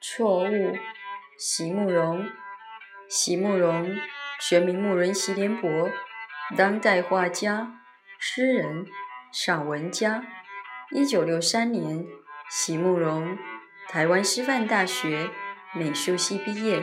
错误，席慕容。席慕容，全名慕人席连博，当代画家、诗人、散文家。一九六三年，席慕容，台湾师范大学美术系毕业。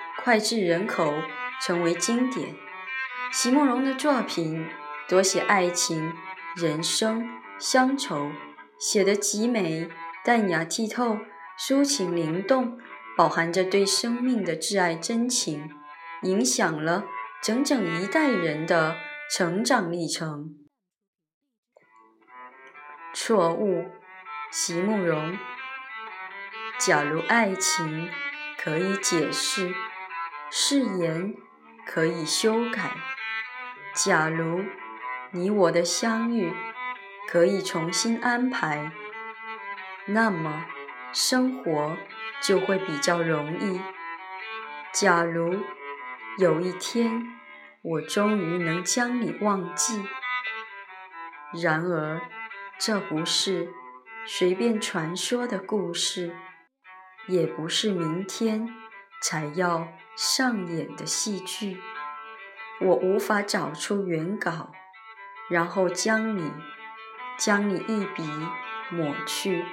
脍炙人口，成为经典。席慕容的作品多写爱情、人生、乡愁，写得极美、淡雅、剔透、抒情灵动，饱含着对生命的挚爱真情。影响了整整一代人的成长历程。错误，席慕容。假如爱情可以解释，誓言可以修改；假如你我的相遇可以重新安排，那么生活就会比较容易。假如。有一天，我终于能将你忘记。然而，这不是随便传说的故事，也不是明天才要上演的戏剧。我无法找出原稿，然后将你，将你一笔抹去。